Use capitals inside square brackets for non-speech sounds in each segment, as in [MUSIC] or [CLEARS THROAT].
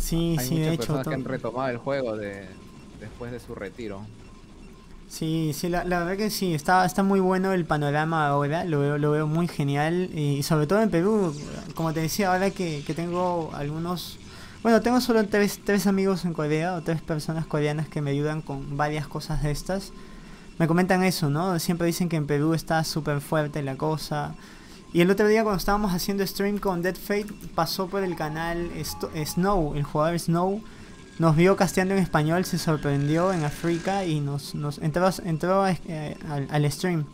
Sí, Hay sí, muchas de hecho. personas que han retomado el juego de, después de su retiro. Sí, sí, la, la verdad que sí, está, está muy bueno el panorama ahora, lo veo, lo veo muy genial y sobre todo en Perú, como te decía, ahora que, que tengo algunos, bueno, tengo solo tres, tres amigos en Corea o tres personas coreanas que me ayudan con varias cosas de estas, me comentan eso, ¿no? Siempre dicen que en Perú está súper fuerte la cosa. Y el otro día cuando estábamos haciendo stream con Dead Fate, pasó por el canal Snow, el jugador Snow, nos vio casteando en español, se sorprendió en África y nos, nos entró, eh, al, stream.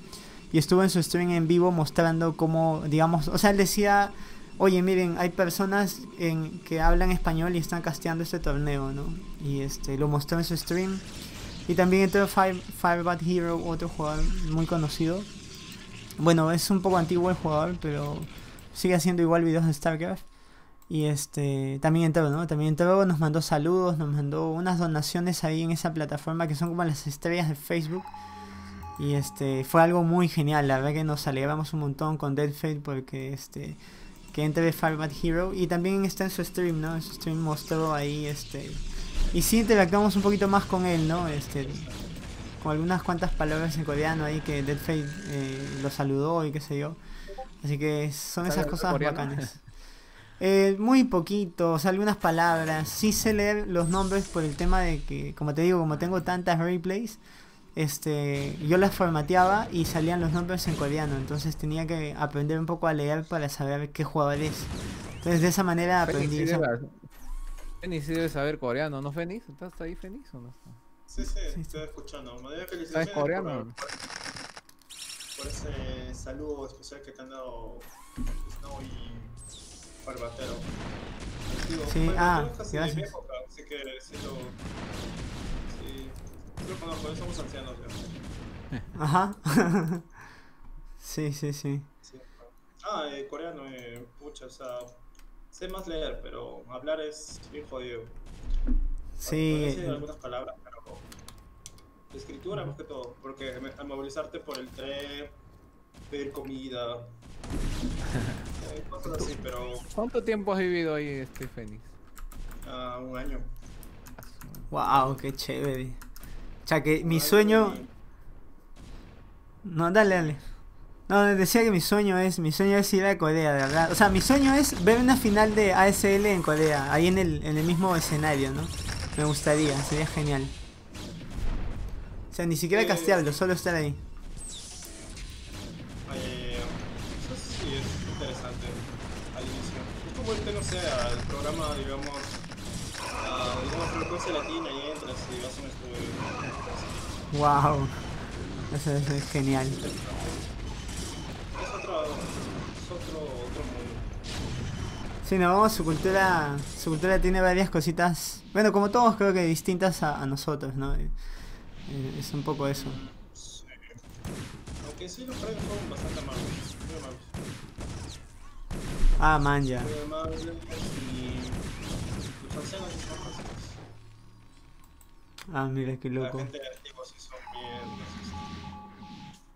Y estuvo en su stream en vivo mostrando cómo, digamos, o sea, él decía, oye, miren, hay personas en, que hablan español y están casteando este torneo, ¿no? Y este lo mostró en su stream. Y también entró Fire, Firebat Hero, otro jugador muy conocido. Bueno, es un poco antiguo el jugador, pero sigue haciendo igual videos de StarCraft. Y este también entró, ¿no? También entró, nos mandó saludos, nos mandó unas donaciones ahí en esa plataforma que son como las estrellas de Facebook. Y este fue algo muy genial, la verdad que nos alegramos un montón con Dead Fate porque este que entre Firebat Hero y también está en su stream, ¿no? En su stream mostró ahí este y sí interactuamos un poquito más con él, ¿no? Este con algunas cuantas palabras en coreano ahí que Dead Fate eh, lo saludó y qué sé yo. Así que son ¿Sabe esas cosas coreano? bacanas. Eh, muy poquito, o sea, algunas palabras. Sí sé leer los nombres por el tema de que, como te digo, como tengo tantas replays, este, yo las formateaba y salían los nombres en coreano. Entonces tenía que aprender un poco a leer para saber qué jugador es. Entonces de esa manera Fénix aprendí. sí esa- debe- Fénix debe saber coreano, ¿no, Fénix? ¿Estás ahí, Fénix, o no? Sí, sí, Sí, estoy escuchando. Me doy ¿Sabes felicitaciones coreano? por, por ese saludo especial que te han dado Snow y Barbatero. Digo, Sí, ah, casi de gracias. mi época, así que sí lo. Sí, lo conozco, somos ancianos ya. Ajá. [LAUGHS] sí, sí, sí. Sí. Ah, eh, coreano, eh, pucha, o sea. Sé más leer, pero hablar es bien jodido. Sí, decir eh, algunas palabras. De escritura más que todo, porque movilizarte por el tren, pedir comida. [LAUGHS] eh, cosas así, pero. ¿Cuánto tiempo has vivido ahí, este Fénix? ah, un año. wow, qué chévere. O sea, que mi Un sueño... No, dale, dale. No, decía que mi sueño es, mi sueño es ir a Corea, de verdad. O sea, mi sueño es ver una final de ASL en Corea, ahí en el, en el mismo escenario, ¿no? Me gustaría, sería genial. O sea, ni siquiera Eh, castearlo, solo estar ahí. Eh, eso sí es interesante al inicio. Es como irte, no sé, al programa, digamos, a, digamos, frecuencia latina y entras y vas a un estudio. Wow. Eso, eso es genial. Es otro, es otro, otro mundo. Sí, no, vamos, su cultura, su cultura tiene varias cositas, bueno, como todos creo que distintas a, a nosotros, ¿no? Eh, es un poco eso. Sí. Aunque sí los premios son bastante amables, muy amables. Ah, man, ya. Muy amables y los ancianos sí son fáciles. Ah, mira qué La loco. sí son bien.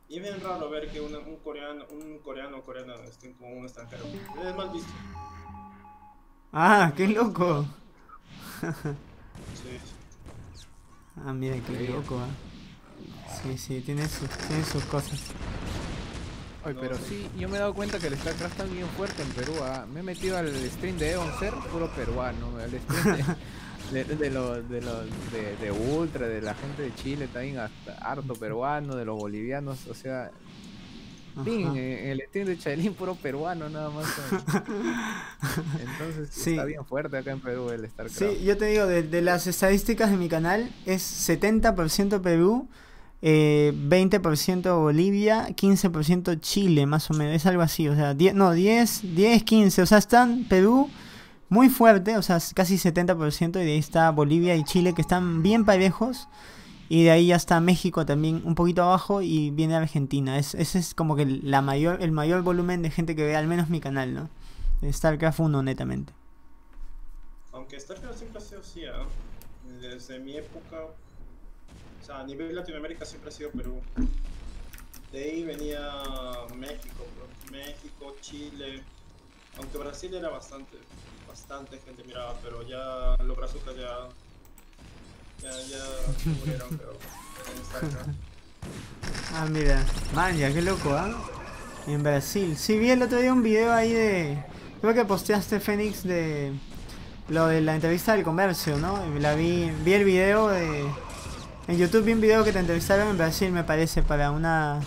Y es bien raro ver que una- un coreano, un coreano o coreana estén con un extranjero. Es mal visto. Ah, qué loco. [LAUGHS] Sí. Ah, mira qué loco. ah. Sí, sí, tiene sus, tiene sus cosas. Oye, pero sí, yo me he dado cuenta que el StarCraft está bien fuerte en Perú. ah. Me he metido al stream de Eon Ser, puro peruano. Al stream de, [LAUGHS] de, de los de, los de, de Ultra, de la gente de Chile, también hasta harto peruano, de los bolivianos. O sea, El stream de Chailin, puro peruano nada más. [LAUGHS] Entonces, Sí. está bien fuerte acá en Perú el StarCraft. Sí, yo te digo, de, de las estadísticas de mi canal es 70% Perú, eh, 20% Bolivia, 15% Chile, más o menos, es algo así, o sea, 10, no, 10, 10, 15, o sea, están Perú muy fuerte, o sea, casi 70%, y de ahí está Bolivia y Chile que están bien parejos, y de ahí ya está México también un poquito abajo, y viene Argentina, es, ese es como que la mayor, el mayor volumen de gente que ve al menos mi canal, ¿no? StarCraft 1 netamente. Aunque StarCraft siempre ha sido así, ¿ah? Desde mi época, o sea, a nivel Latinoamérica siempre ha sido Perú. De ahí venía México, pues, México, Chile. Aunque Brasil era bastante, bastante gente miraba, pero ya los brazucas ya. Murieron. Ah, mira. Man, ya, qué loco, ¿ah? En Brasil. Sí, vi el otro día un video ahí de. Creo que posteaste Fénix de. Lo de la entrevista del comercio, ¿no? La vi, vi el video de. En YouTube vi un video que te entrevistaron en Brasil, me parece, para una.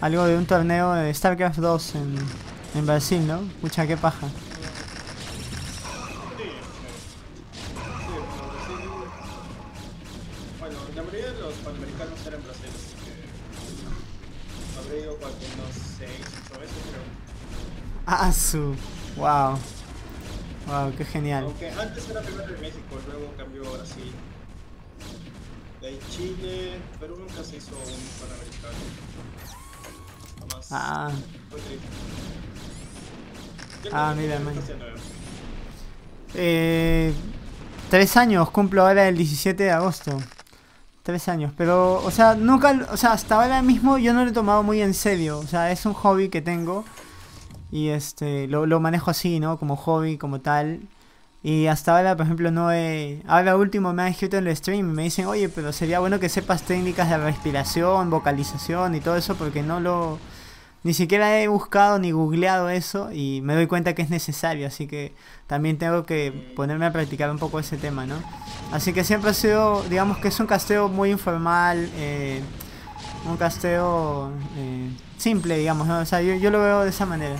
Algo de un torneo de StarCraft 2 en, en Brasil, ¿no? Mucha qué paja. Ah, su. Wow. Wow, qué genial. Aunque antes era primero en México, luego cambió a Brasil. De ahí Chile, Perú nunca se hizo un panamericano. Jamás. Ah, Fue triste. ¿Qué Ah, mira. Eh, tres años cumplo ahora el 17 de agosto. Tres años, pero, o sea, nunca, o sea, hasta ahora mismo yo no lo he tomado muy en serio. O sea, es un hobby que tengo y este, lo, lo manejo así, ¿no? Como hobby, como tal. Y hasta ahora, por ejemplo, no he... Ahora último me han escrito en el stream y me dicen, oye, pero sería bueno que sepas técnicas de respiración, vocalización y todo eso porque no lo... Ni siquiera he buscado ni googleado eso y me doy cuenta que es necesario, así que también tengo que ponerme a practicar un poco ese tema, ¿no? Así que siempre ha sido, digamos que es un casteo muy informal, eh, un casteo eh, simple, digamos, ¿no? O sea, yo, yo lo veo de esa manera.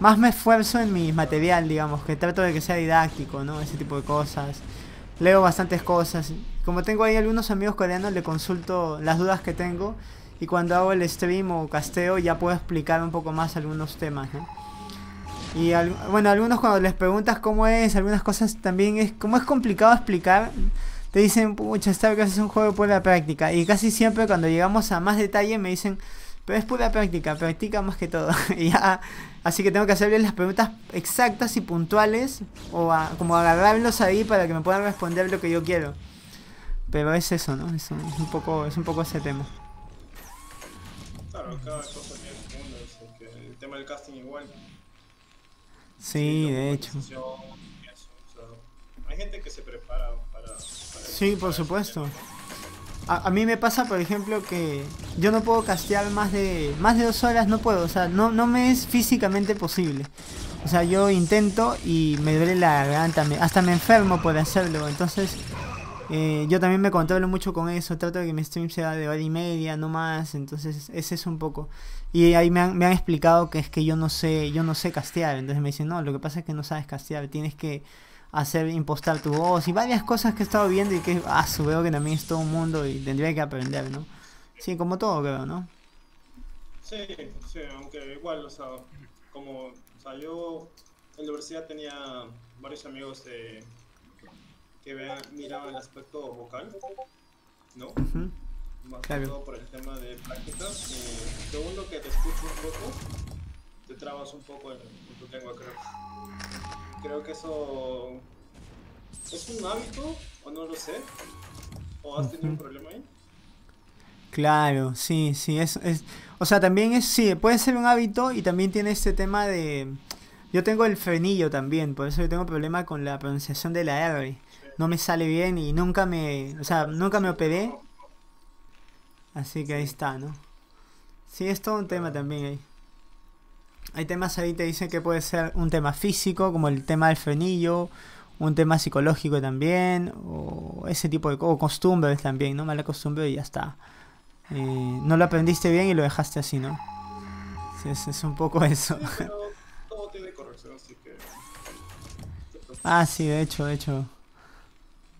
Más me esfuerzo en mi material, digamos, que trato de que sea didáctico, ¿no? Ese tipo de cosas. Leo bastantes cosas. Como tengo ahí algunos amigos coreanos, le consulto las dudas que tengo. Y cuando hago el stream o casteo, ya puedo explicar un poco más algunos temas, ¿no? Y bueno, algunos cuando les preguntas cómo es, algunas cosas también es, como es complicado explicar, te dicen, pucha, StarCraft es un juego de pura práctica. Y casi siempre cuando llegamos a más detalle me dicen, pero es pura práctica, practica más que todo. [LAUGHS] y ya, así que tengo que hacerles las preguntas exactas y puntuales, o a- como agarrarlos ahí para que me puedan responder lo que yo quiero. Pero es eso, ¿no? Es un, es un poco, es un poco ese tema. Claro, cada cosa tiene su mundo, así que el tema del casting igual. Sí, la de hecho. eso, o sea, hay gente que se prepara para... para Sí, por supuesto. A, a mí me pasa, por ejemplo, que yo no puedo castear más de más de dos horas, no puedo, o sea, no, no me es físicamente posible. O sea, yo intento y me duele la garganta, me- hasta me enfermo por hacerlo. Entonces, eh, yo también me controlo mucho con eso, trato de que mi stream sea de hora y media, no más. Entonces, ese es un poco. Y ahí me han, me han explicado que es que yo no sé, yo no sé castear. Entonces me dicen, no, lo que pasa es que no sabes castear, tienes que hacer impostar tu voz y varias cosas que he estado viendo y que ah, su, veo que también es todo un mundo y tendría que aprender, ¿no? Sí, como todo creo, ¿no? Sí, sí, aunque igual, o sea, como, o sea, yo en la universidad tenía varios amigos de, que vean, miraban el aspecto vocal, ¿no? Más Claro. que todo por el tema de práctica. Y segundo que te escucho un poco, te trabas un poco en, en tu lengua, creo. Creo que eso es un hábito, o no lo sé, o has tenido un problema ahí. Claro, sí, sí, es, es, o sea, también es, sí, puede ser un hábito y también tiene este tema de, yo tengo el frenillo también, por eso yo tengo problema con la pronunciación de la R, no me sale bien y nunca me, o sea, nunca me operé, así que ahí está, ¿no? Sí, es todo un tema también ahí. Hay temas ahí, te dicen que puede ser un tema físico, como el tema del frenillo, un tema psicológico también, o ese tipo de o costumbres también, ¿no? Mala costumbre y ya está. Eh, no lo aprendiste bien y lo dejaste así, ¿no? Sí, es, es un poco eso. Sí, pero [LAUGHS] todo tiene corrección, así que... Ah, sí, de hecho, de hecho.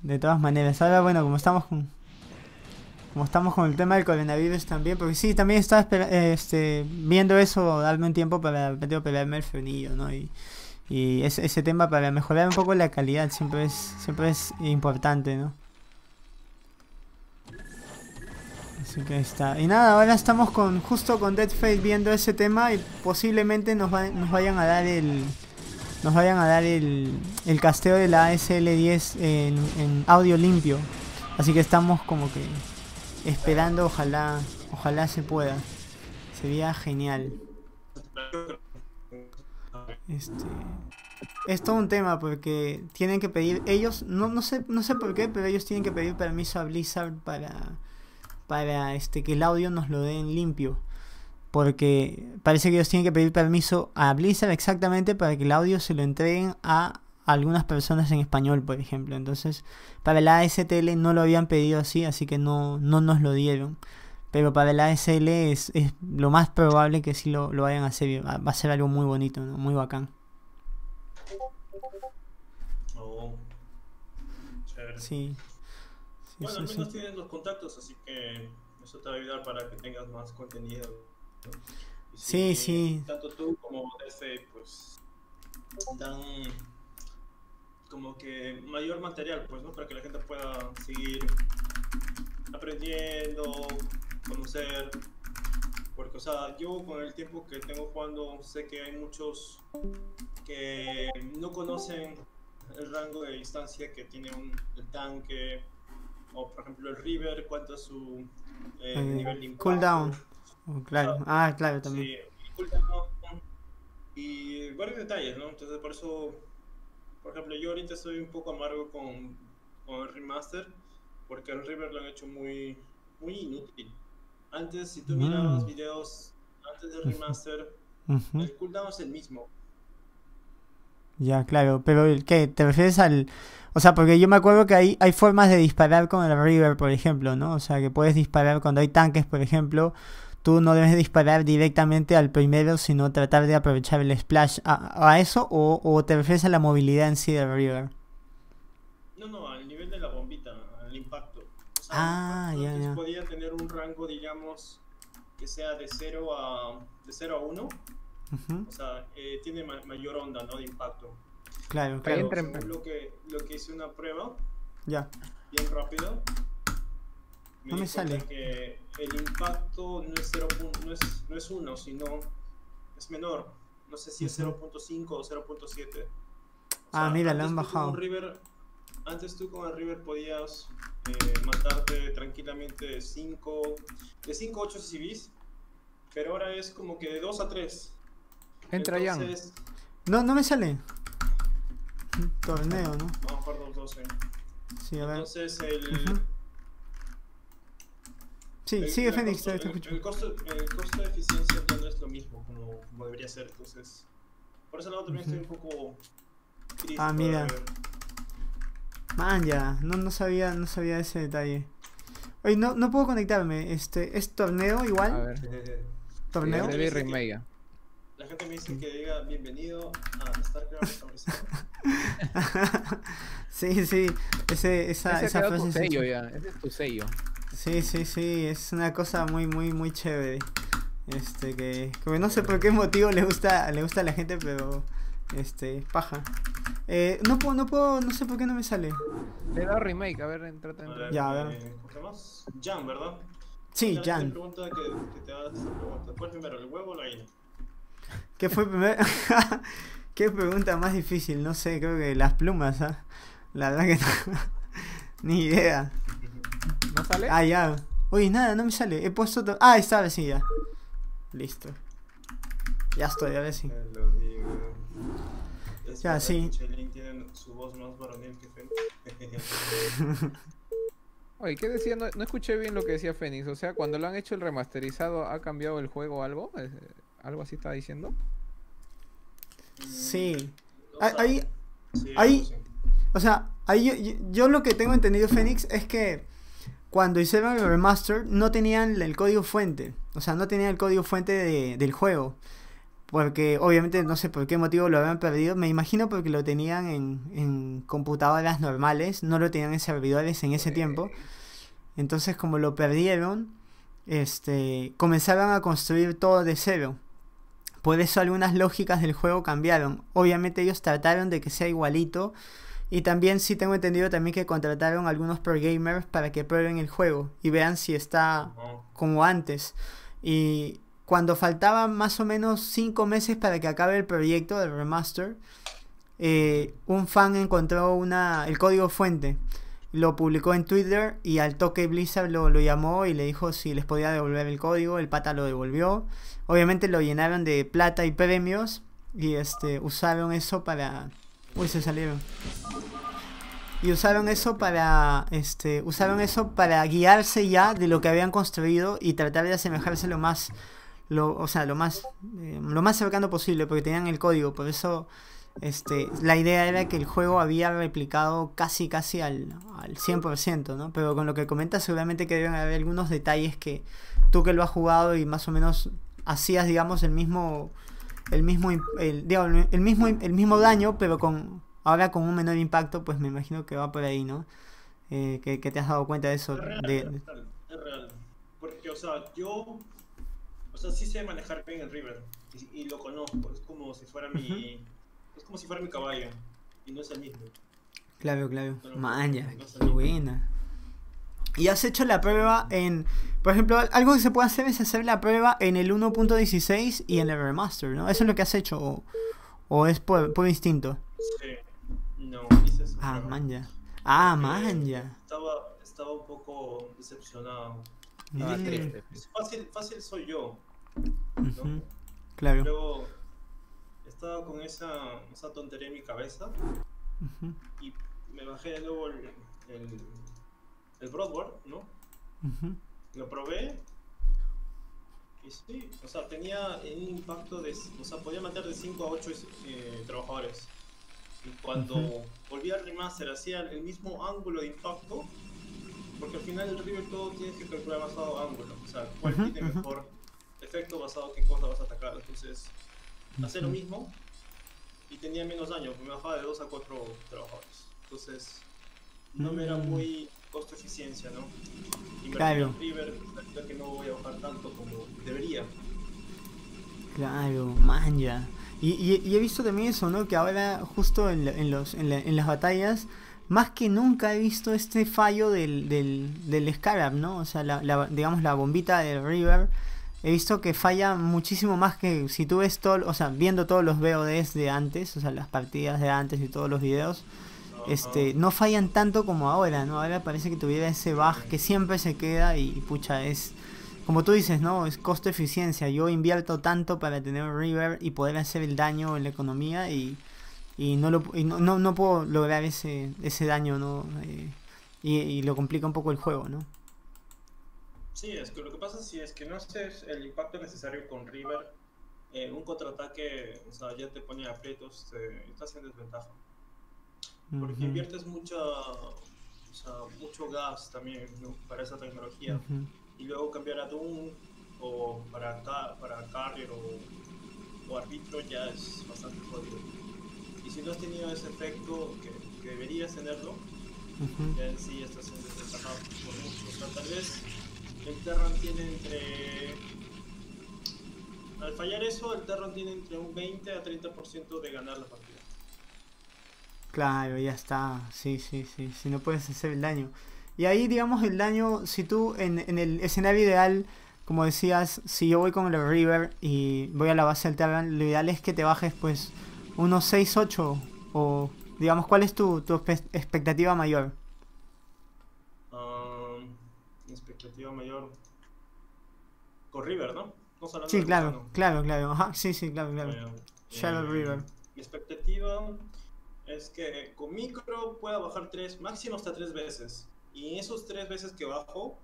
De todas maneras. Ahora, bueno, como estamos con... Como estamos con el tema del coronavirus también, porque sí, también estaba este, viendo eso, darme un tiempo para operarme el frenillo, ¿no? Y, y ese, tema para mejorar un poco la calidad siempre es, siempre es importante, ¿no? Así que ahí está. Y nada, ahora estamos con justo con Dead Fate viendo ese tema y posiblemente nos, va- nos vayan a dar el nos vayan a dar el, el casteo de la ASL10 en, en audio limpio. Así que estamos como que esperando, ojalá ojalá se pueda. Sería genial. Este es todo un tema porque tienen que pedir ellos no no sé no sé por qué pero ellos tienen que pedir permiso a Blizzard para para este que el audio nos lo den limpio porque parece que ellos tienen que pedir permiso a Blizzard exactamente para que el audio se lo entreguen a algunas personas en español por ejemplo entonces para la ASTL no lo habían pedido así así que no no nos lo dieron pero para el ASL es, es lo más probable que sí lo, lo vayan a hacer va a ser algo muy bonito ¿no? muy bacán Oh. Chévere. Sí. Sí, bueno, sí, al sí. menos tienes los contactos, así que eso te va a ayudar para que tengas más contenido. ¿no? Sí, sí. Tanto tú como DC, pues, dan como que mayor material, pues, ¿no? Para que la gente pueda seguir aprendiendo, conocer. Porque, o sea, yo con el tiempo que tengo jugando, sé que hay muchos que no conocen el rango de distancia que tiene un, el tanque, o por ejemplo el River, cuánto es su eh, Eh, nivel de impacto. cooldown. Oh, claro. Ah, claro, también. Sí, cooldown, y varios detalles, ¿no? Entonces por eso, por ejemplo, yo ahorita estoy un poco amargo con, con el remaster, porque el River lo han hecho muy, muy inútil. Antes, si tú Mm. mirabas videos antes del remaster, Ujú. el cooldown es el mismo. Ya, claro. Pero, el ¿qué? ¿Te refieres al...? O sea, porque yo me acuerdo que hay, hay formas de disparar con el River, por ejemplo, ¿no? O sea, que puedes disparar cuando hay tanques, por ejemplo. Tú no debes disparar directamente al primero, sino tratar de aprovechar el splash. ¿A, a eso o, o te refieres a la movilidad en sí del River? No, no, al nivel de la bombita, al impacto. O sea, Ah, ya, antes ya. podía tener un rango, digamos, que sea de 0 a, de 0 a 1. Ujú. O sea, eh, tiene ma- mayor onda, ¿no? De impacto. Claro, claro. Pero según lo que, lo que hice una prueba, Ya. bien rápido, me No me sale. que el impacto no es 0, no es, no es 1, sino es menor. No sé si es Ujú. 0.5 o 0.7. O Ah, mira, lo antes han bajado. un River, antes tú con el River podías eh, matarte tranquilamente de 5, de 5 a 8 CCBs, pero ahora es como que de 2 a 3. Entra. Entonces, No, no me sale. Torneo, ¿no? vamos a jugar 2 12. Sí, a ver. Entonces el, Ujú. Sí, el- sigue Fénix, costo- te, te el- escucho. el costo, el costo de eficiencia ya no es lo mismo como, como debería ser, entonces por ese lado también Ujú. estoy un poco triste. Ah, mira. Man, ya, no, no sabía, no sabía ese detalle. Oye, no, no puedo conectarme. Este, ¿es torneo igual? A ver. ¿Torneo? Remake. La gente me dice que diga bienvenido a StarCraft [LAUGHS] sí, sí. Ese, esa, Ese esa tu frase se sello escucha. ya. Ese es tu sello. Sí, sí, sí. Es una cosa muy, muy, muy chévere. Este, que, que no sé por qué motivo le gusta, le gusta a la gente, pero este, paja. Eh, no puedo, no puedo, no sé por qué no me sale. Le he dado remake. A ver, entra, entra. Ver, Ya, a ver. eh, ¿Cómo se llama? Jan, ¿verdad? Sí, Jan. pregunta que, que te hagas esta pregunta. ¿Cuál primero, el huevo o la gallina? ¿Qué fue primero? [LAUGHS] ¿Qué pregunta más difícil? No sé, creo que las plumas, ¿ah? La verdad que no. [LAUGHS] Ni idea. ¿No sale? Ah, ya. Uy, nada, no me sale. He puesto. to- Ah, está, ahora sí, ya. Listo. Ya estoy, ahora sí. Te lo digo. Es Ya, sí. tiene su voz más varonil que Fénix. Oye, ¿qué decía? No, no escuché bien lo que decía Fénix. O sea, cuando lo han hecho el remasterizado, ¿ha cambiado el juego o algo? Eh, ¿Algo así estaba diciendo? Sí. No Ahí- Sí. O sea, ahí yo, yo- yo lo que tengo entendido, Fénix, es que cuando hicieron el remaster no tenían el código fuente. O sea, no tenían el código fuente de- del juego. Porque obviamente no sé por qué motivo lo habían perdido. Me imagino porque lo tenían en, en computadoras normales. No lo tenían en servidores en ese tiempo. Entonces como lo perdieron, este, comenzaron a construir todo de cero. Por eso algunas lógicas del juego cambiaron. Obviamente ellos trataron de que sea igualito. Y también sí tengo entendido también que contrataron algunos pro gamers para que prueben el juego y vean si está como antes. Y cuando faltaban más o menos 5 meses para que acabe el proyecto del remaster, eh, un fan encontró una, el código fuente. Lo publicó en Twitter y al toque Blizzard lo, lo llamó y le dijo si les podía devolver el código. El pata lo devolvió. Obviamente lo llenaron de plata y premios. Y este, usaron eso para... Uy, se salieron. Y usaron eso para, este, usaron eso para guiarse ya de lo que habían construido y tratar de asemejarse lo más, lo, o sea, lo más, eh, lo más cercano posible, porque tenían el código. Por eso, este, la idea era que el juego había replicado casi, casi al, al 100%, ¿no? Pero con lo que comentas, seguramente que deben haber algunos detalles que tú que lo has jugado y más o menos hacías, digamos, el mismo, el mismo, el, digamos, el mismo, el mismo daño, pero con ahora con un menor impacto, pues me imagino que va por ahí, ¿no? Eh, que, que, te has dado cuenta de eso. Es real, de, es real, es real. Porque, o sea, yo, o sea, sí sé manejar bien el River y, y lo conozco. Es como si fuera mi, es como si fuera mi caballo y no es el mismo. Claro, claro. Maña, no qué buena. Y has hecho la prueba en. Por ejemplo, algo que se puede hacer es hacer la prueba en el 1.16 y en el remaster, ¿no? Eso es lo que has hecho, o, o es por, por instinto. Sí. No, hice eso. Ah, pero manja. Ah, porque manja. Estaba, estaba un poco decepcionado. Mm, triste. Es fácil, fácil soy yo. ujú, Claro. Luego estaba con esa, esa tontería en mi cabeza y me bajé de nuevo el, el, el Broadward, ¿no? Lo probé y sí, o sea, tenía un impacto de, o sea, podía matar de 5 a 8 trabajadores. Y cuando Ujú. volví al remaster hacía el mismo ángulo de impacto, porque al final el River todo tienes que calcular basado a ángulo, o sea, cuál tiene mejor efecto basado a qué cosa vas a atacar. Entonces, hacía lo mismo y tenía menos daño, me bajaba de 2 a 4 trabajadores. Entonces, no me era Mm. muy costo eficiencia, ¿no? Invertir Claro. en River, ya que no voy a bajar tanto como debería. Claro, manja. Y, y, y he visto también eso, ¿no? Que ahora justo en, la- en los, en, la- en las batallas, más que nunca he visto este fallo del, del, del Scarab, ¿no? O sea, la, la- digamos la bombita del River. He visto que falla muchísimo más que si tú ves todo, o sea, viendo todos los VODs de antes, o sea, las partidas de antes y todos los videos, este, no fallan tanto como ahora, ¿no? Ahora parece que tuviera ese bug que siempre se queda y pucha, es como tú dices, ¿no? Es costo eficiencia. Yo invierto tanto para tener River y poder hacer el daño en la economía y, no lo no, no, puedo lograr ese, ese daño, ¿no? Eh, y, lo complica un poco el juego, ¿no? Sí, es que lo que pasa sí es que no haces el impacto necesario con River. eh, un contraataque, ya te pone aprietos, te, estás en desventaja. Porque inviertes mucha, o sea, mucho gas también ¿no? para esa tecnología. Y luego cambiar a Doom o para, para Carrier o, o Arbitro ya es bastante jodido. Y si no has tenido ese efecto que, que deberías tenerlo, ujú. ya en sí estás en desventaja por mucho. O sea, tal vez el Terran tiene entre. Al fallar eso, el Terran tiene entre un 20 a 30% de ganar la partida. Claro, ya está. Sí, sí, sí. Si no puedes hacer el daño. Y ahí, digamos, el daño, si tú en, en el escenario ideal, como decías, si yo voy con el River y voy a la base del Terran, lo ideal es que te bajes pues unos 6, 8 o digamos, ¿cuál es tu, tu expectativa mayor? Um, mi expectativa mayor. Con River, ¿no? Hablando Sí, claro, claro, claro. Sí, sí, claro, claro. Bueno, Shadow eh, River. Mi expectativa es que con micro pueda bajar tres, máximo hasta tres veces. Y en esos tres veces que bajo,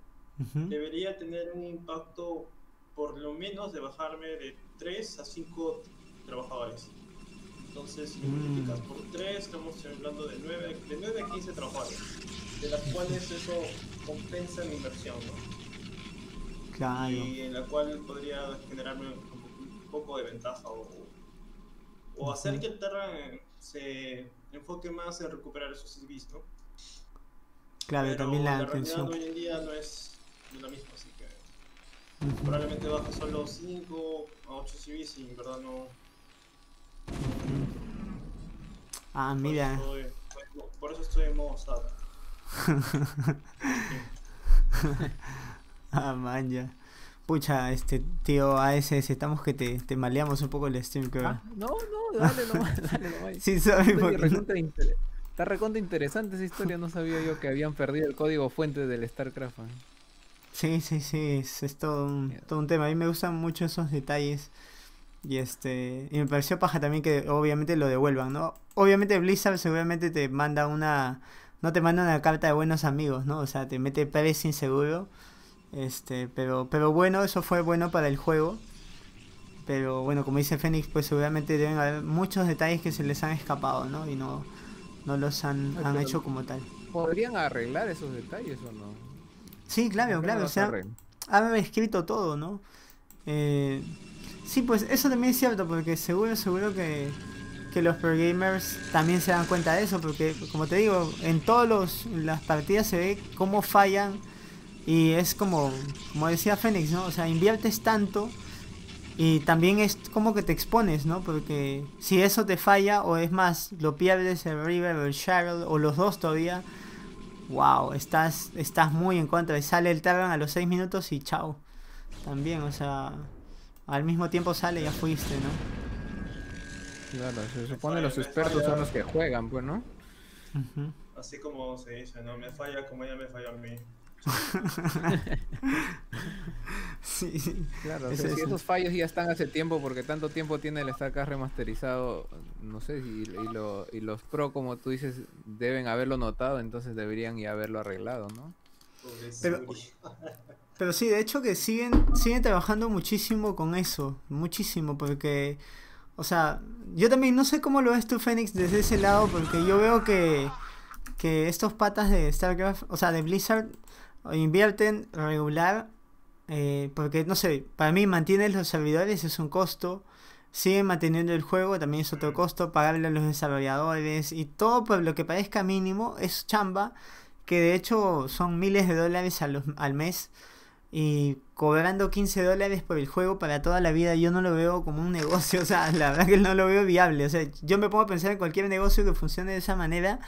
debería tener un impacto por lo menos de bajarme de 3 a 5 trabajadores. Entonces, si Mm. multiplicas por 3, estamos hablando de 9, de 9 a 15 trabajadores, de las cuales eso compensa mi inversión, ¿no? Claro. Y en la cual podría generarme un, poco de ventaja o, o hacer que el Terra eh, se enfoque más en recuperar esos CVs, ¿no? Claro, Pero también la realidad atención. hoy en día no es, la misma, así que Ujú. probablemente baje solo 5 a 8 CVs y en verdad no. Ah, por mira. eso estoy- por eso estoy en modo SAT. [LAUGHS] Ah, man, ya. Pucha, este tío ASS, estamos que te, te maleamos un poco el stream, creo. Ah, no, no, dale nomás, [LAUGHS] dale nomás. Sí, Estoy porque no- recontra inter- Está recontra interesante esa historia, no sabía yo que habían perdido el código fuente del StarCraft. ¿eh? Sí, sí, sí, es, es todo, un, todo un tema. A mí me gustan mucho esos detalles. Y este y me pareció paja también que obviamente lo devuelvan, ¿no? Obviamente Blizzard seguramente te manda una no te manda una carta de buenos amigos, ¿no? O sea, te mete precio inseguro. Este, pero pero bueno, eso fue bueno para el juego. Pero bueno, como dice Fénix, pues seguramente deben haber muchos detalles que se les han escapado, ¿no? Y no no los han, han hecho como tal. ¿Podrían arreglar esos detalles o no? Sí, claro, ¿Por qué no claro. O sea, haber escrito todo, ¿no? Eh, sí, pues eso también es cierto, porque seguro, seguro que, que los pro gamers también se dan cuenta de eso, porque como te digo, en todas las partidas se ve cómo fallan y es como, como decía Fénix, ¿no? O sea, inviertes tanto y también es como que te expones, ¿no? Porque si eso te falla o es más, lo pierdes el River o el Cheryl o los dos todavía, wow, estás, estás muy en contra. Y sale el Terran a los 6 minutos y chao. También, o sea, al mismo tiempo sale y ya fuiste, ¿no? Claro, se supone falla, los expertos son los que juegan, pues, ¿no? Así como se dice, ¿no? Me falla como ella me falla a mí. [LAUGHS] Sí. Claro, es esos fallos ya están hace tiempo, porque tanto tiempo tiene el StarCraft remasterizado, no sé, y, lo- y los pro, como tú dices, deben haberlo notado, entonces deberían ya haberlo arreglado, ¿no? Pero sí, de hecho que siguen, siguen trabajando muchísimo con eso, muchísimo, porque, o sea, yo también no sé cómo lo ves tú, Fénix, desde ese lado, porque yo veo que, que estos patas de StarCraft, o sea, de Blizzard, invierten regular, eh, porque, no sé, para mí mantener los servidores es un costo, siguen manteniendo el juego, también es otro costo, pagarle a los desarrolladores, y todo por lo que parezca mínimo es chamba, que de hecho son miles de dólares a los- al mes y cobrando 15 dólares por el juego para toda la vida, yo no lo veo como un negocio, [LAUGHS] o sea, la verdad que no lo veo viable, o sea, yo me pongo a pensar en cualquier negocio que funcione de esa manera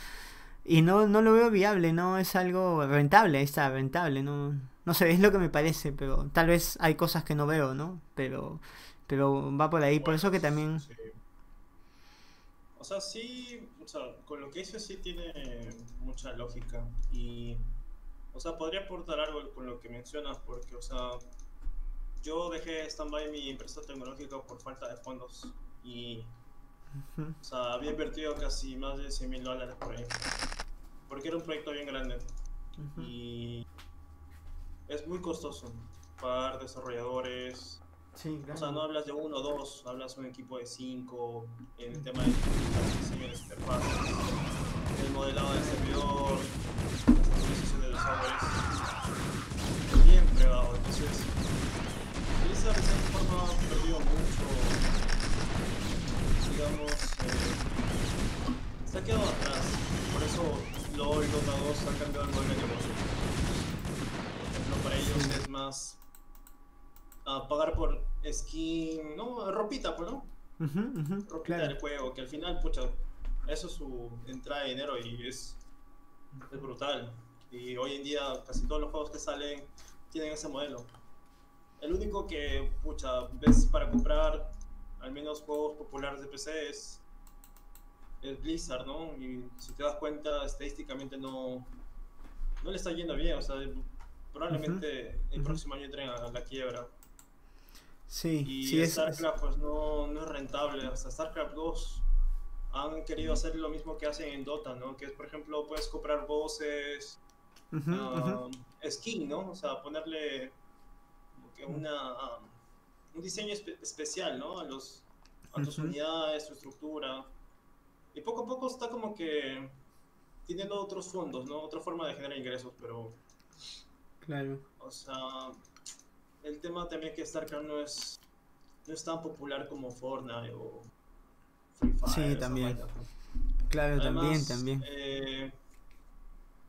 y no, no lo veo viable, no es algo rentable, está, rentable, no, no sé, es lo que me parece, pero tal vez hay cosas que no veo, ¿no? Pero, pero va por ahí, por eso que también... O sea, sí, o sea, con lo que dice sí tiene mucha lógica y, o sea, podría aportar algo con lo que mencionas porque, o sea, yo dejé stand-by mi empresa tecnológica por falta de fondos y, O sea, había invertido casi más de 100 mil dólares por ahí porque era un proyecto bien grande ujú. y es muy costoso pagar desarrolladores, Sí, O sea, claro. no hablas de uno o dos, hablas de un equipo de cinco, en el tema de diseño de interfaz, el modelado del servidor, la actualización de los softwares. Es bien fregado, entonces Blizzard de cierta forma ha perdido mucho, digamos, eh, se ha quedado atrás. Por eso LOL, Dota 2 ha cambiado el modelo de negocio. Por ejemplo, para ellos es más a pagar por skin, no, ropita, pues, ¿no? Ujú, Ropita claro. del juego, que al final, pucha, eso es su entrada de dinero y es, es brutal. Y hoy en día casi todos los juegos que salen tienen ese modelo. El único que, pucha, ves para comprar al menos juegos populares de PC es, es Blizzard, ¿no? Y si te das cuenta, estadísticamente no, no le está yendo bien, o sea, probablemente el próximo año entren a la quiebra. Sí, Y sí, es, es- StarCraft pues no, no es rentable. Hasta StarCraft 2 han querido hacer lo mismo que hacen en Dota, ¿no? Que es, por ejemplo, puedes comprar voces, ujú. skin, ¿no? O sea, ponerle como que una, ah, un diseño espe- especial, ¿no? A, los, a tus unidades, tu estructura. Y poco a poco está como que teniendo otros fondos, ¿no? Otra forma de generar ingresos, pero Claro. o sea, el tema también que StarCraft no es, no es tan popular como Fortnite o Free Fire. Sí, también. Claro, también, Además, también. eh,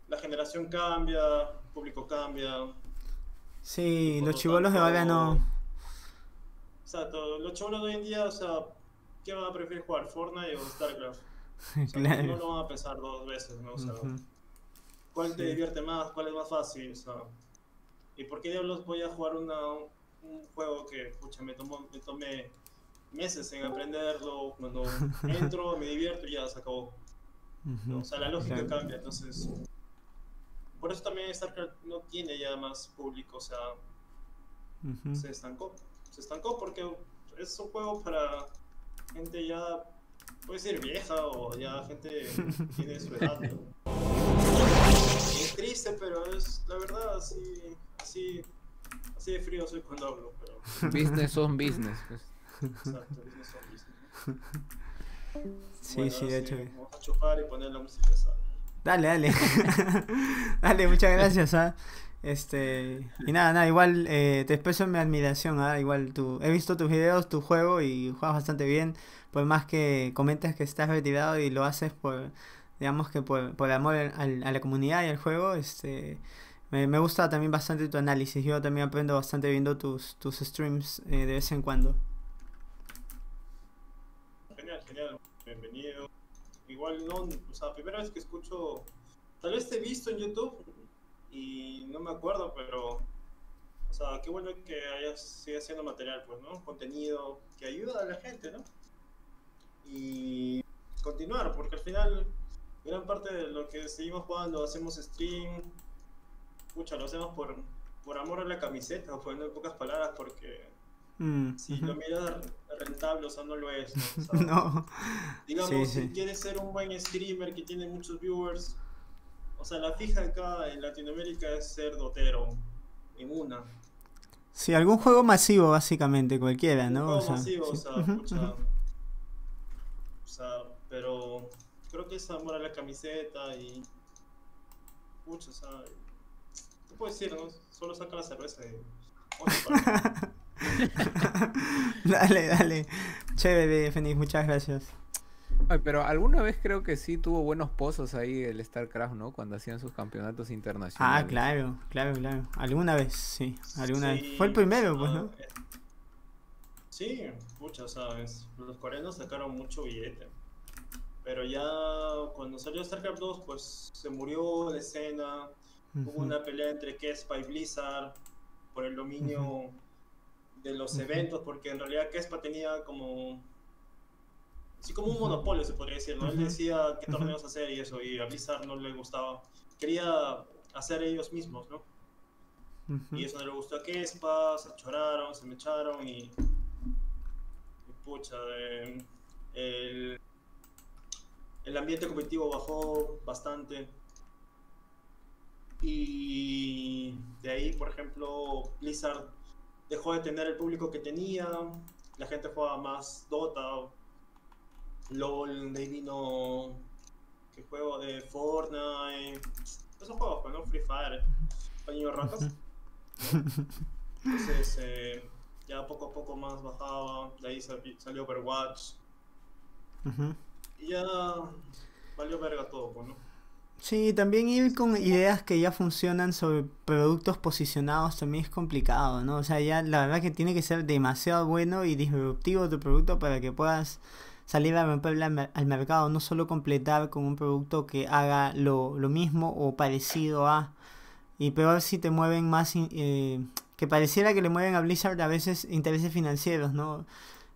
la generación cambia, el público cambia. Sí, los lo chivolos de ahora no. Exacto, los chavos de hoy en día, o sea, ¿qué van a preferir jugar? ¿Fortnite o StarCraft? [LAUGHS] O sea, no lo van a pensar dos veces, ¿no? O sea, Ujú. ¿Cuál te Sí. divierte más? ¿Cuál es más fácil? O sea, ¿y por qué diablos voy a jugar una, un juego que, pucha, me, tomó, me tomé meses en aprenderlo? Cuando [LAUGHS] entro, me divierto y ya se acabó. Ujú. O sea, la lógica Claro. cambia, entonces... Por eso también StarCraft no tiene ya más público, o sea, Ujú. se estancó. Se estancó porque es un juego para gente ya, puede ser vieja o ya gente que tiene su edad. ¿no? Es triste, pero es la verdad, así, así, así de frío soy cuando hablo, pero Business son business. pues. exacto, business son business. Sí, Bueno, sí, de hecho. Vamos a chupar y poner la música esa. Dale, dale. [LAUGHS] dale, muchas gracias, ¿ah? Este, y nada, nada, igual eh, te expreso mi admiración, ¿ah? Igual tú, he visto tus videos, tu juego y juegas bastante bien, por más que comentas que estás retirado y lo haces por, digamos que por, por amor al- a la comunidad y al juego, este, me, me gusta también bastante tu análisis, yo también aprendo bastante viendo tus, tus streams eh, de vez en cuando. Genial, genial, bienvenido. Igual no, o sea, primera vez que escucho, tal vez te he visto en YouTube y no me acuerdo, pero, o sea, qué bueno que hayas sigue haciendo material, pues, ¿no? Contenido que ayuda a la gente, ¿no? Y continuar, porque al final, gran parte de lo que seguimos jugando, hacemos stream, escucha, lo hacemos por, por amor a la camiseta, poniendo en pocas palabras, porque Mm, si lo miras rentable, o sea, no lo es, ¿no? O [LAUGHS] Digamos, Sí, si quieres ser un buen streamer que tiene muchos viewers, o sea, la fija acá en Latinoamérica es ser dotero en una. sí, algún juego masivo básicamente, cualquiera, Un ¿no? juego O sea, masivo, o sea, pucha, o sea, pero creo que es amor a la camiseta y. Pucha, o sea. ¿Qué puedo decir, no? Solo saca la cerveza y. [LAUGHS] Dale, dale. Chévere, Fenix, muchas gracias. Ay, pero alguna vez creo que sí tuvo buenos pozos ahí el StarCraft, ¿no? Cuando hacían sus campeonatos internacionales. Ah, claro, claro, claro. Alguna vez, sí, alguna vez. Fue el primero, pues, ah, ¿no? eh, Sí, pucha, ¿sabes? Los coreanos sacaron mucho billete. Pero ya cuando salió StarCraft 2, pues se murió la escena. Hubo una pelea entre Kespa y Blizzard por el dominio de los eventos, porque en realidad Kespa tenía como. Así como un monopolio, se podría decir, ¿no? Él decía qué torneos hacer y eso, y a Blizzard no le gustaba. Quería hacer ellos mismos, ¿no? Y eso no le gustó a Kespa, se choraron, se me echaron y. y pucha, eh, el, el ambiente competitivo bajó bastante. Y de ahí, por ejemplo, Blizzard dejó de tener el público que tenía, la gente jugaba más Dota, LOL, vino. ¿Qué juego? De Fortnite. Esos juegos, pues, ¿no? Free Fire, Paño Ratas. Entonces, eh, ya poco a poco más bajaba, de ahí sali- salió Overwatch, Ujú. y ya valió verga todo, pues, ¿no? Sí, también ir con ideas que ya funcionan sobre productos posicionados también es complicado, ¿no? O sea, ya la verdad que tiene que ser demasiado bueno y disruptivo tu producto para que puedas salir a romperle al, mer- al mercado, no solo completar con un producto que haga lo, lo mismo o parecido a... Y peor si te mueven más... eh, que pareciera que le mueven a Blizzard a veces intereses financieros, ¿no?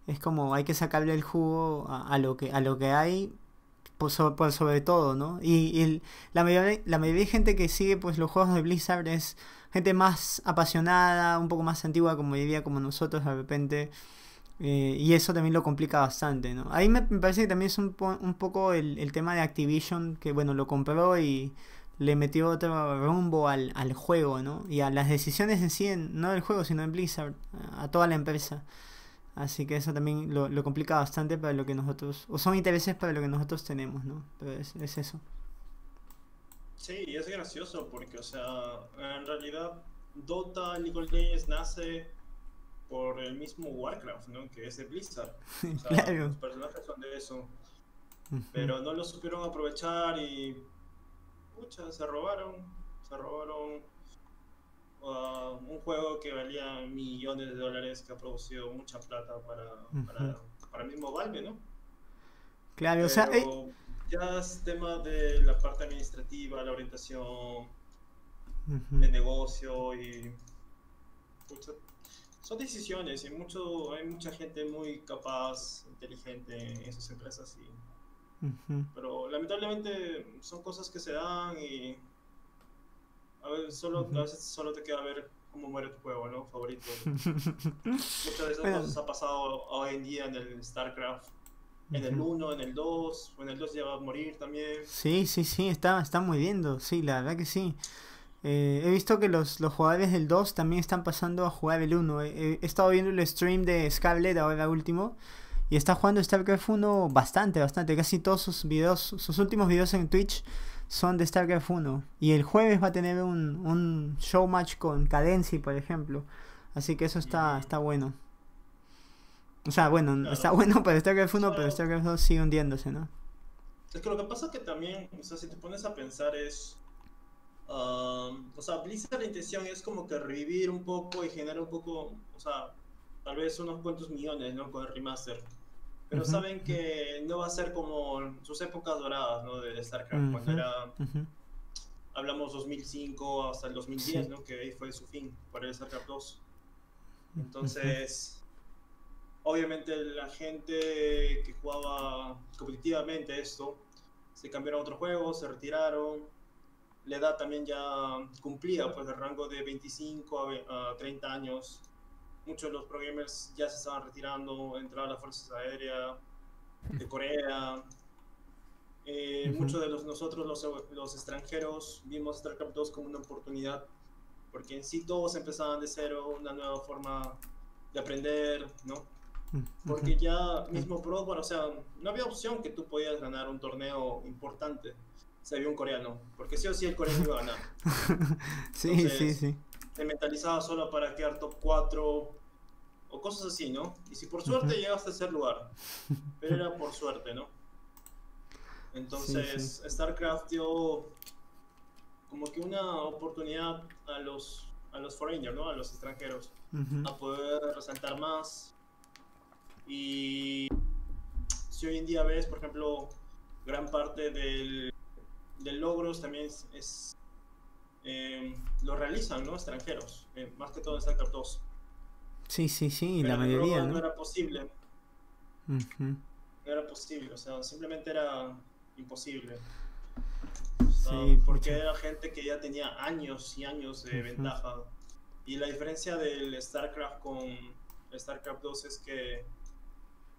Es como hay que sacarle el jugo a, lo que a lo que hay por, por sobre todo, ¿no? Y, la mayoría la mayoría de gente que sigue pues los juegos de Blizzard es gente más apasionada, un poco más antigua como diría como nosotros de repente. Eh, y eso también lo complica bastante, ¿no? Ahí me, parece que también es un, un poco el, el tema de Activision, que bueno, lo compró y le metió otro rumbo al, al juego, ¿no? Y a las decisiones en sí, no del juego, sino en Blizzard, a, a toda la empresa. Así que eso también lo, lo complica bastante para lo que nosotros, o son intereses para lo que nosotros tenemos, ¿no? Pero es, es eso. Sí, y es gracioso porque, o sea, en realidad Dota, League of Legends nace por el mismo Warcraft, ¿no? Que es de Blizzard. [LAUGHS] O sea, Claro. los personajes son de eso. Pero no lo supieron aprovechar y. Pucha, se robaron. Se robaron. ah, un juego que valía millones de dólares que ha producido mucha plata para, para, para el mismo Valve, ¿no? Claro, o sea, eh, ya es tema de la parte administrativa, la orientación ujú. de negocio y. pucha, son decisiones y mucho, hay mucha gente muy capaz, inteligente en esas empresas y Ujú. pero lamentablemente son cosas que se dan y a veces solo, Ujú. a veces solo te queda ver cómo muere tu juego, ¿no? Favorito. [LAUGHS] Muchas de esas Bueno. cosas ha pasado hoy en día en el StarCraft. En el Ujú. 1, en el 2, o en el 2 ya va a morir también. Sí, sí, sí, está, está muriendo, sí, la verdad que sí. Eh, he visto que los, los jugadores del 2 también están pasando a jugar el 1. He, he- he estado viendo el stream de Scarlet ahora último y está jugando StarCraft 1 bastante, bastante. Casi todos sus videos, sus últimos videos en Twitch son de StarCraft 1. Y el jueves va a tener un, un show match con Cadency, por ejemplo. Así que eso está, está bueno. O sea, bueno, Claro. está bueno [LAUGHS] para StarCraft 1, pero. StarCraft 2 sigue hundiéndose, ¿no? Es que lo que pasa que también, o sea, si te pones a pensar es... um, o sea, Blizzard la intención es como que revivir un poco y generar un poco, o sea, tal vez unos cuantos millones, ¿no? Con el remaster. Pero Ujú. saben que no va a ser como sus épocas doradas, ¿no? De StarCraft, cuando Ujú. era, Ujú. hablamos 2005 hasta el 2010, Sí. ¿no? Que ahí fue su fin para el StarCraft 2. Entonces, obviamente la gente que jugaba competitivamente esto, se cambiaron a otro juego, se retiraron. La edad también ya cumplía, pues el rango de 25 a ve- a 30 años. Muchos de los pro gamers ya se estaban retirando, entraban las fuerzas aéreas de Corea. Eh. Muchos de los, nosotros, los, los extranjeros, vimos StarCraft 2 como una oportunidad porque en sí todos empezaban de cero, una nueva forma de aprender, ¿no? Porque ya mismo bueno, o sea, no había opción que tú podías ganar un torneo importante había un coreano, porque sí o sí el coreano iba a ganar. Sí, [LAUGHS] sí, Entonces- sí. Te mentalizaba solo para quedar top 4 o cosas así, ¿no? Y si por suerte Ujú. llegaste a tercer lugar, [LAUGHS] pero era por suerte, ¿no? Entonces, StarCraft dio como que una oportunidad a los, a los foreigners, ¿no? A los extranjeros a poder resaltar más. Y si hoy en día ves, por ejemplo, gran parte del, del logros también es, es, eh, lo realizan ¿no? extranjeros, eh, más que todo en StarCraft 2. Sí, sí, sí, Pero la mayoría, no ¿no? era posible, no era posible, o sea, simplemente era imposible. O sea, Sí, porque mucho. era gente que ya tenía años y años de ventaja. Y la diferencia del StarCraft con StarCraft 2 es que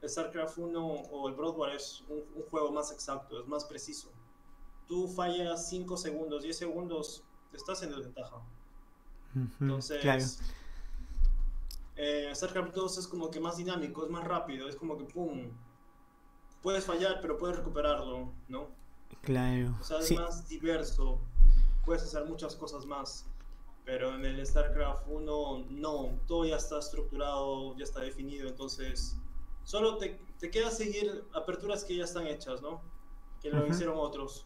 el StarCraft 1 o el Broad War es un, un juego más exacto, es más preciso. Tú fallas 5 segundos, 10 segundos, estás en desventaja. Ujú, Entonces, Claro, eh, StarCraft 2 es como que más dinámico, es más rápido, es como que pum. Puedes fallar, pero puedes recuperarlo, ¿no? claro. O sea, es Sí, más diverso. Puedes hacer muchas cosas más. Pero en el StarCraft 1 no, todo ya está estructurado, ya está definido, entonces solo te, te queda seguir aperturas que ya están hechas, ¿no? Que lo hicieron otros.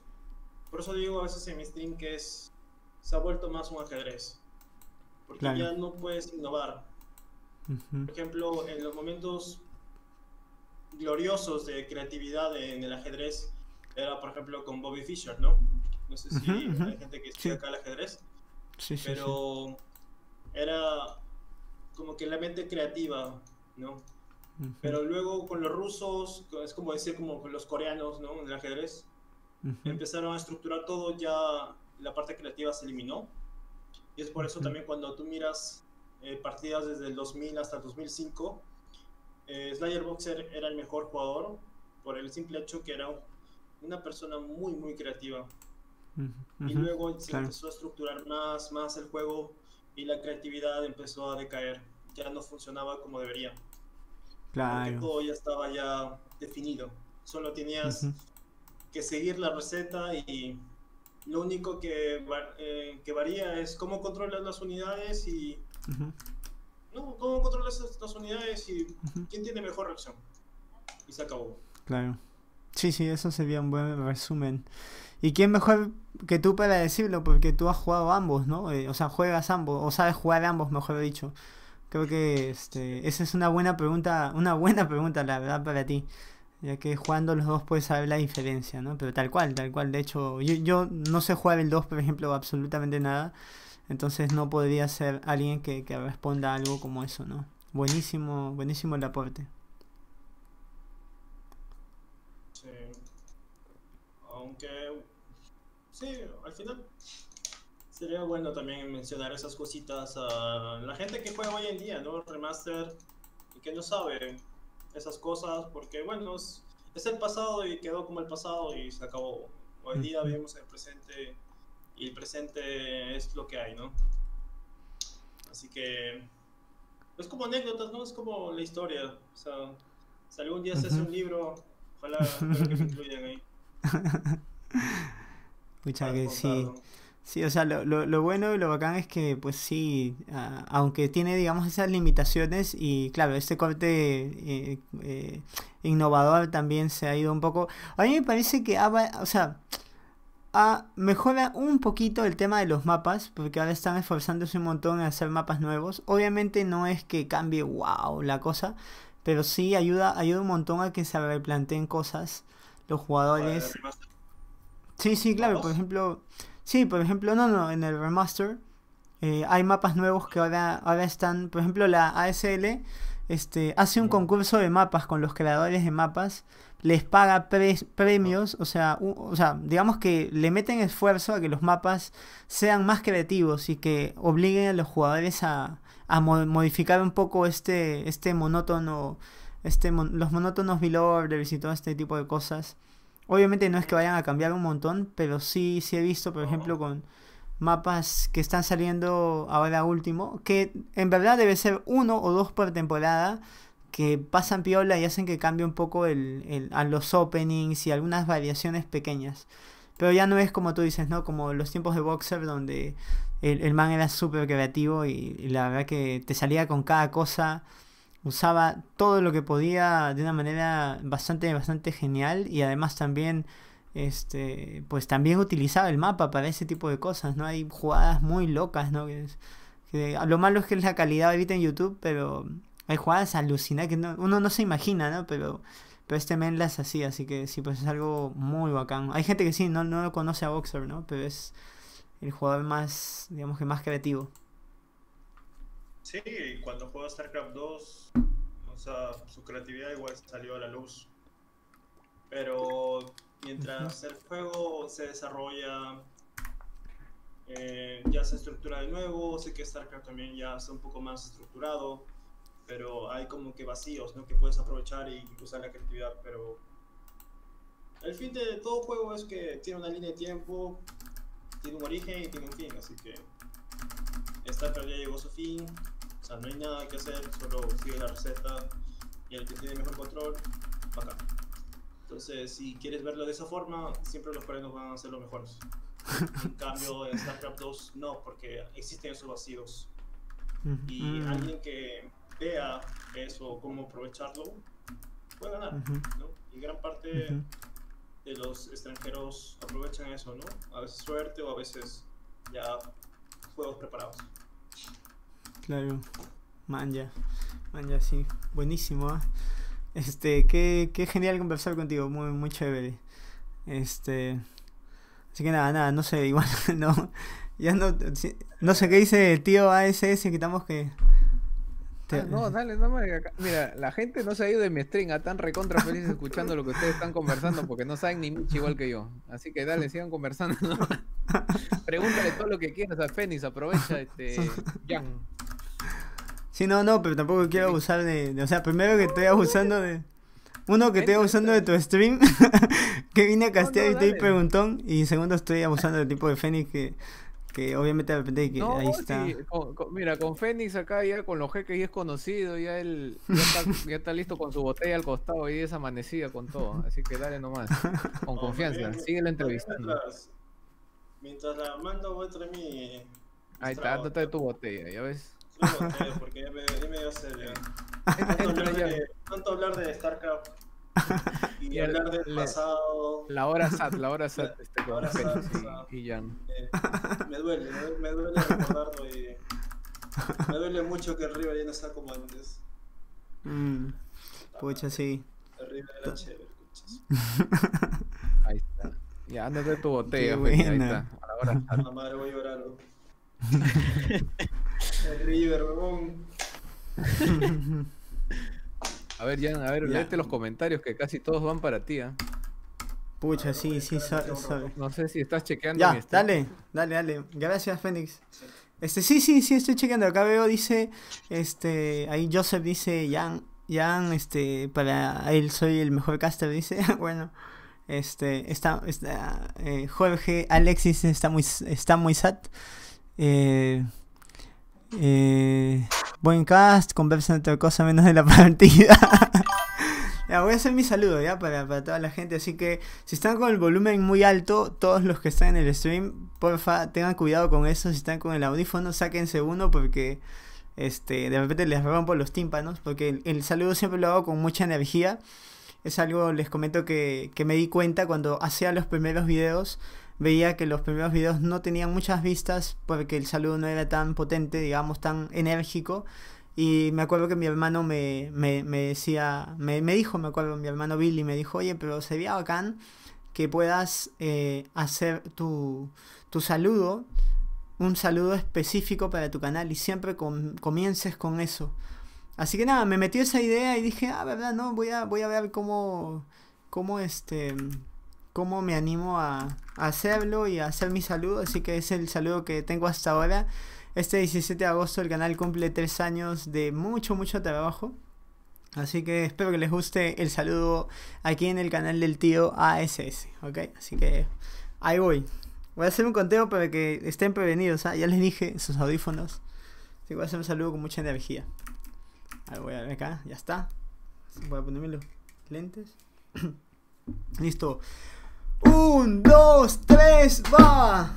Por eso digo a veces en mi stream que es se ha vuelto más un ajedrez. Porque Claro. ya no puedes innovar. Por ejemplo, en los momentos gloriosos de creatividad en el ajedrez, era por ejemplo con Bobby Fischer, ¿no? No sé si hay gente que estudia Sí. acá el ajedrez, sí, sí, pero era como que la mente creativa, ¿no? Pero luego con los rusos, es como decir como con los coreanos, ¿no? En el ajedrez, ujú, empezaron a estructurar todo, ya la parte creativa se eliminó. Y es por eso Ujú. también cuando tú miras eh, partidas desde el 2000 hasta el 2005, eh, Slayer Boxer era el mejor jugador por el simple hecho que era un- una persona muy, muy creativa. ujú, Y ujú, luego se claro. empezó a estructurar más, más el juego y la creatividad empezó a decaer. Ya no funcionaba como debería. Porque Claro. todo ya estaba ya definido. Solo tenías ujú, que seguir la receta y lo único que, eh, que varía es cómo controlas las unidades y no, cómo controlas las unidades y ujú, quién tiene mejor reacción. Y se acabó. Claro. Sí, sí, eso sería un buen resumen. ¿Y quién mejor que tú para decirlo? Porque tú has jugado ambos, ¿no? Eh, o sea, juegas ambos, o sabes jugar ambos, mejor dicho. Creo que este, esa es una buena pregunta, una buena pregunta, la verdad, para ti. Ya que jugando los dos puedes saber la diferencia, ¿no? Pero tal cual, tal cual. De hecho, yo, yo no sé jugar el 2, por ejemplo, absolutamente nada. Entonces no podría ser alguien que, que responda algo como eso, ¿no? Buenísimo, buenísimo el aporte. Sí. Aunque, sí, al final Sería bueno también mencionar esas cositas a la gente que juega hoy en día, ¿no? Remaster y que no sabe esas cosas porque, bueno, es, es el pasado y quedó como el pasado y se acabó. Hoy día Ujú. vemos el presente y el presente es lo que hay, ¿no? Así que es como anécdotas, ¿no? Es como la historia. O sea, si algún día se hace un libro, ojalá, ojalá que lo incluyan ahí. [LAUGHS] Pucha que sí. Sí, o sea, lo, lo, lo bueno y lo bacán es que, pues sí, ah, aunque tiene, digamos, esas limitaciones y claro, este corte eh, eh, innovador también se ha ido un poco... A mí me parece que, va- o sea, mejora un poquito el tema de los mapas, porque ahora están esforzándose un montón en hacer mapas nuevos. Obviamente no es que cambie, wow, la cosa, pero sí ayuda, ayuda un montón a que se replanteen cosas los jugadores. Sí, sí, claro, por ejemplo, sí, por ejemplo, no, no, en el remaster eh, hay mapas nuevos que ahora, ahora están, por ejemplo, la ASL este, hace un concurso de mapas con los creadores de mapas, les paga pre- premios, o sea, o sea, digamos que le meten esfuerzo a que los mapas sean más creativos y que obliguen a los jugadores a, a mo- modificar un poco este, este monótono, este, mon- los monótonos orders y todo este tipo de cosas. Obviamente no es que vayan a cambiar un montón, pero sí, sí he visto, por ejemplo, con mapas que están saliendo ahora último, que en verdad debe ser uno o dos por temporada, que pasan piola y hacen que cambie un poco el, el- a los openings y algunas variaciones pequeñas. Pero ya no es como tú dices, ¿no? Como los tiempos de Boxer donde el, el man era súper creativo y, y la verdad que te salía con cada cosa usaba todo lo que podía de una manera bastante bastante genial y además también este pues también utilizaba el mapa para ese tipo de cosas no hay jugadas muy locas no que, lo malo es que es la calidad ahorita en YouTube pero hay jugadas alucinadas que no- uno no se imagina no pero pero este men las hacía así que sí pues es algo muy bacán. Hay gente que sí no no lo conoce a Boxer no pero es el jugador más digamos que más creativo Sí, cuando jugó StarCraft 2, o sea, su creatividad igual salió a la luz. Pero mientras el juego se desarrolla, eh, ya se estructura de nuevo, sé que StarCraft también ya está un poco más estructurado, pero hay como que vacíos, ¿no? Que puedes aprovechar y usar la creatividad, pero el fin de todo juego es que tiene una línea de tiempo, tiene un origen y tiene un fin, así que StarCraft ya llegó a su fin, o sea, no hay nada que hacer, solo sigue la receta y el que tiene mejor control, bacán. Entonces, si quieres verlo de esa forma, siempre los coreanos van a ser los mejores. En [LAUGHS] cambio, en StarCraft 2 no, porque existen esos vacíos. Y alguien que vea eso, cómo aprovecharlo, puede ganar. ¿no? Y gran parte de los extranjeros aprovechan eso, ¿no? A veces suerte o a veces ya juegos preparados. Claro, man ya, man ya, sí, buenísimo, ¿ah? Este, qué, qué genial conversar contigo, muy, muy chévere. Este, así que nada, nada, no sé, igual, [LAUGHS] no, ya no, no sé qué dice el tío ASS, que estamos que... Ah, no, [LAUGHS] dale, no me Mira, la gente no se ha ido de mi stream, a tan recontra feliz escuchando lo que ustedes están conversando porque no saben ni Michi igual que yo. Así que dale, sigan conversando. [LAUGHS] Pregúntale todo lo que quieras a Fénix, aprovecha este [LAUGHS] Jan. Sí, no, no, pero tampoco quiero abusar de, de- o sea, primero que estoy abusando de... Uno, que estoy abusando de tu stream, [LAUGHS] que vine a castear no, y estoy preguntón, y segundo estoy abusando del tipo de Fénix que, que obviamente de repente que No, ahí está... sí, con- con- mira, con Fénix acá ya con los jeques ya es conocido, ya él ya está, ya está listo con su botella al costado y es amanecida con todo. Así que dale nomás, con No, confianza, sigue la entrevistando. Mientras, la mando voy a traer mi. Ahí está, ándate de tu botella, ya ves. botella, porque ya me, ya me dio. [LAUGHS] Tanto hablar, de, tanto hablar de StarCraft [LAUGHS] y Y hablar del le- pasado. La hora SAT, la hora SAT, [LAUGHS] este, La con hora SAT, y, y Jan. eh, me duele, me duele, recordarlo y. Me duele mucho que el River ya no está como antes. Mm, pucha, sí. El River era chévere, escuchas. Ahí está. Ya, ándate de tu botella, Fénix, ahí está. A la hora [LAUGHS] SAT. La madre voy a llorar. ¿no? [LAUGHS] El River, huevón. [LAUGHS] A ver, Jan, a ver, Ya. léete los comentarios que casi todos van para ti, ¿ah? Pucha, sí, sí, so- No sé si estás chequeando Ya, mi stream. dale, dale, dale. Gracias, Fénix. Este, sí, sí, sí, estoy chequeando. Acá veo, dice, este, ahí Joseph dice, Jan, Jan, este, para él soy el mejor caster, dice. bueno, este, está, está eh, Jorge Alexis está muy, está muy sad. Eh, eh, buen cast, conversa en otra cosa menos de la [LAUGHS] partida. Ya, voy a hacer mi saludo ya para, para toda la gente. Así que si están con el volumen muy alto, todos los que están en el stream, porfa, tengan cuidado con eso. Si están con el audífono, sáquense uno porque este, de repente les rompo los tímpanos. Porque el saludo siempre lo hago con mucha energía. Es algo, les comento que, que me di cuenta cuando hacía los primeros videos. Veía que los primeros videos no tenían muchas vistas porque el saludo no era tan potente, digamos, tan enérgico. Y me acuerdo que mi hermano me, me, decía, me, me dijo, me acuerdo, mi hermano Billy me dijo, oye, pero sería bacán que puedas eh, hacer tu, tu saludo, un saludo específico para tu canal y siempre com- comiences con eso. Así que nada, me metió esa idea y dije, ah, verdad, no, voy a, voy a ver cómo, cómo este, cómo me animo a, hacerlo y a hacer mi saludo. Así que es el saludo que tengo hasta ahora. Este 17 de agosto el canal cumple 3 años de mucho, mucho trabajo. Así que espero que les guste el saludo aquí en el canal del tío ASS, ¿ok? Así que ahí voy. Voy a hacer un conteo para que estén prevenidos, ¿ah? Ya les dije, sus audífonos. Así que voy a hacer un saludo con mucha energía. Voy a ver acá, ya está. Voy a ponerme los lentes. [CLEARS THROAT] Listo. Un, dos, tres, va.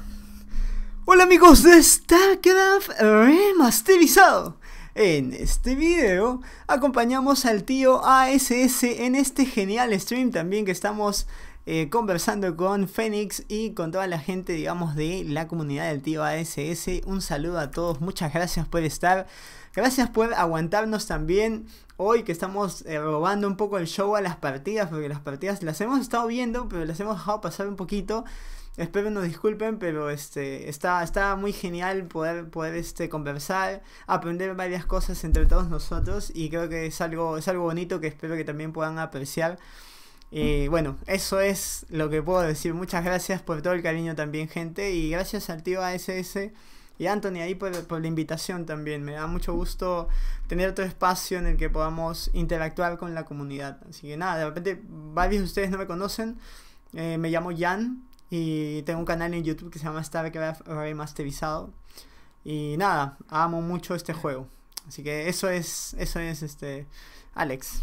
Hola amigos de StarCraft Remasterizado. En este video acompañamos al tío ASS en este genial stream también que estamos eh, conversando con Fénix y con toda la gente, digamos, de la comunidad del tío ASS. Un saludo a todos, muchas gracias por estar. Gracias por aguantarnos también hoy que estamos eh, robando un poco el show a las partidas, porque las partidas las hemos estado viendo, pero las hemos dejado pasar un poquito. Espero nos disculpen, pero este está, está muy genial poder, poder este, conversar, aprender varias cosas entre todos nosotros y creo que es algo, es algo bonito que espero que también puedan apreciar. Y bueno, eso es lo que puedo decir. Muchas gracias por todo el cariño también, gente. Y gracias al tío ASS y Anthony ahí por, por la invitación también. Me da mucho gusto tener otro espacio en el que podamos interactuar con la comunidad. Así que nada, de repente varios de ustedes no me conocen. Eh, me llamo Jan y tengo un canal en YouTube que se llama StarCraft Remasterizado. Y nada, amo mucho este juego. Así que eso es, eso es este, Alex.